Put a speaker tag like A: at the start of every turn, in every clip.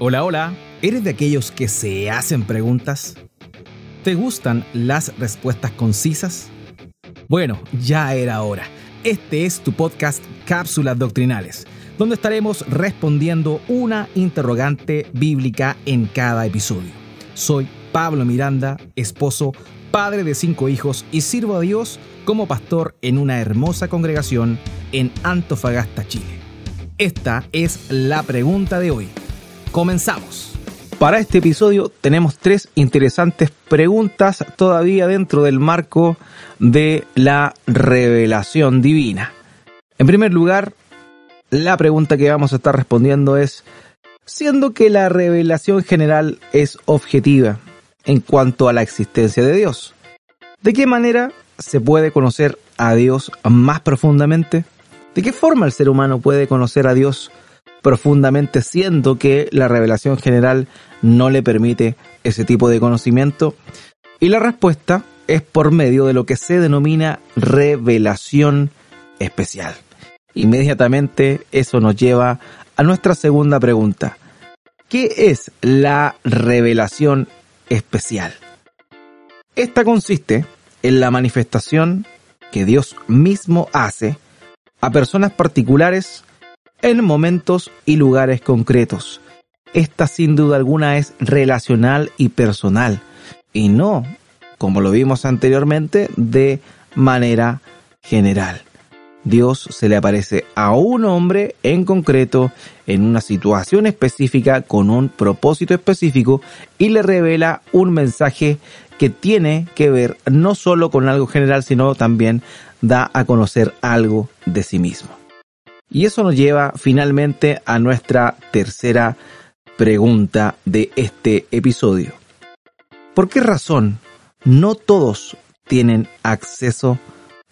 A: Hola, hola. ¿Eres de aquellos que se hacen preguntas? ¿Te gustan las respuestas concisas? Bueno, ya era hora. Este es tu podcast Cápsulas Doctrinales, donde estaremos respondiendo una interrogante bíblica en cada episodio. Soy Pablo Miranda, esposo, padre de cinco hijos y sirvo a Dios como pastor en una hermosa congregación en Antofagasta, Chile. Esta es la pregunta de hoy Comenzamos. Para este episodio tenemos tres interesantes preguntas todavía dentro del marco de la revelación divina. En primer lugar, la pregunta que vamos a estar respondiendo es, siendo que la revelación general es objetiva en cuanto a la existencia de Dios, ¿de qué manera se puede conocer a Dios más profundamente? ¿De qué forma el ser humano puede conocer a Dios profundamente, siendo que la revelación general no le permite ese tipo de conocimiento? Y la respuesta es por medio de lo que se denomina revelación especial. Inmediatamente eso nos lleva a nuestra segunda pregunta. ¿Qué es la revelación especial? Esta consiste en la manifestación que Dios mismo hace a personas particulares en momentos y lugares concretos. Esta sin duda alguna es relacional y personal y no, como lo vimos anteriormente, de manera general. Dios se le aparece a un hombre en concreto, en una situación específica, con un propósito específico, y le revela un mensaje que tiene que ver no solo con algo general, sino también da a conocer algo de sí mismo. Y eso nos lleva finalmente a nuestra tercera pregunta de este episodio. ¿Por qué razón no todos tienen acceso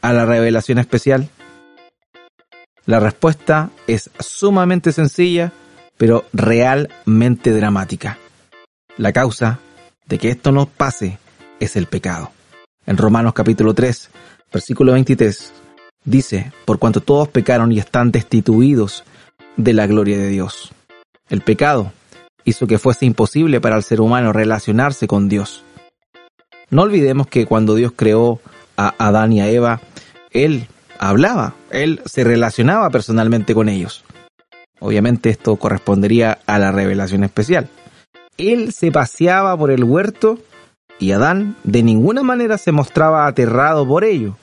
A: a la revelación especial? La respuesta es sumamente sencilla, pero realmente dramática. La causa de que esto no pase es el pecado. En Romanos capítulo 3, versículo 23, Dice, por cuanto todos pecaron y están destituidos de la gloria de Dios. El pecado hizo que fuese imposible para el ser humano relacionarse con Dios. No olvidemos que cuando Dios creó a Adán y a Eva, Él hablaba, Él se relacionaba personalmente con ellos. Obviamente esto correspondería a la revelación especial. Él se paseaba por el huerto y Adán de ninguna manera se mostraba aterrado por ello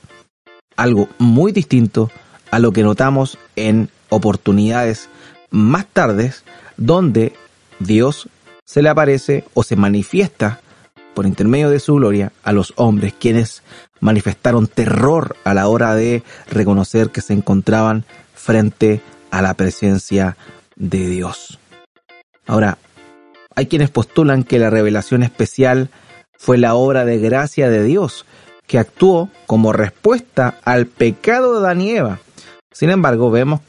A: algo muy distinto a lo que notamos en oportunidades más tardes donde Dios se le aparece o se manifiesta por intermedio de su gloria a los hombres quienes manifestaron terror a la hora de reconocer que se encontraban frente a la presencia de Dios. Ahora, hay quienes postulan que la revelación especial fue la obra de gracia de Dios que actuó como respuesta al pecado de Adán y Eva. Sin embargo, vemos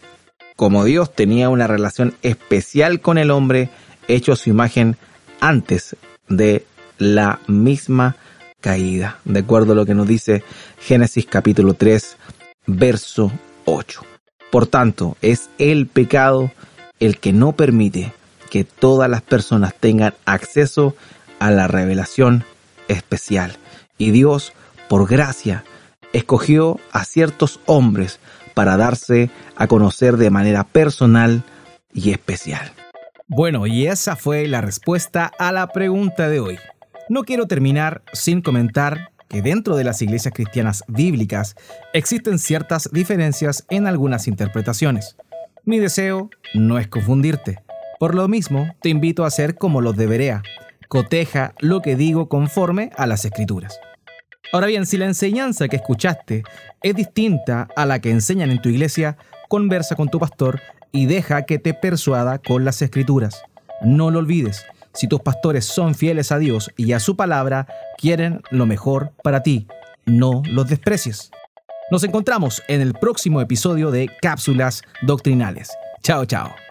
A: como Dios tenía una relación especial con el hombre hecho su imagen antes de la misma caída, de acuerdo a lo que nos dice Génesis capítulo 3, verso 8. Por tanto, es el pecado el que no permite que todas las personas tengan acceso a la revelación especial. Y Dios por gracia, escogió a ciertos hombres para darse a conocer de manera personal y especial. Bueno, y esa fue la respuesta a la pregunta de hoy. No quiero terminar sin comentar que dentro de las iglesias cristianas bíblicas existen ciertas diferencias en algunas interpretaciones. Mi deseo no es confundirte. Por lo mismo, te invito a hacer como los debería. Coteja lo que digo conforme a las escrituras. Ahora bien, si la enseñanza que escuchaste es distinta a la que enseñan en tu iglesia, conversa con tu pastor y deja que te persuada con las escrituras. No lo olvides, si tus pastores son fieles a Dios y a su palabra, quieren lo mejor para ti. No los desprecies. Nos encontramos en el próximo episodio de Cápsulas Doctrinales. Chao, chao.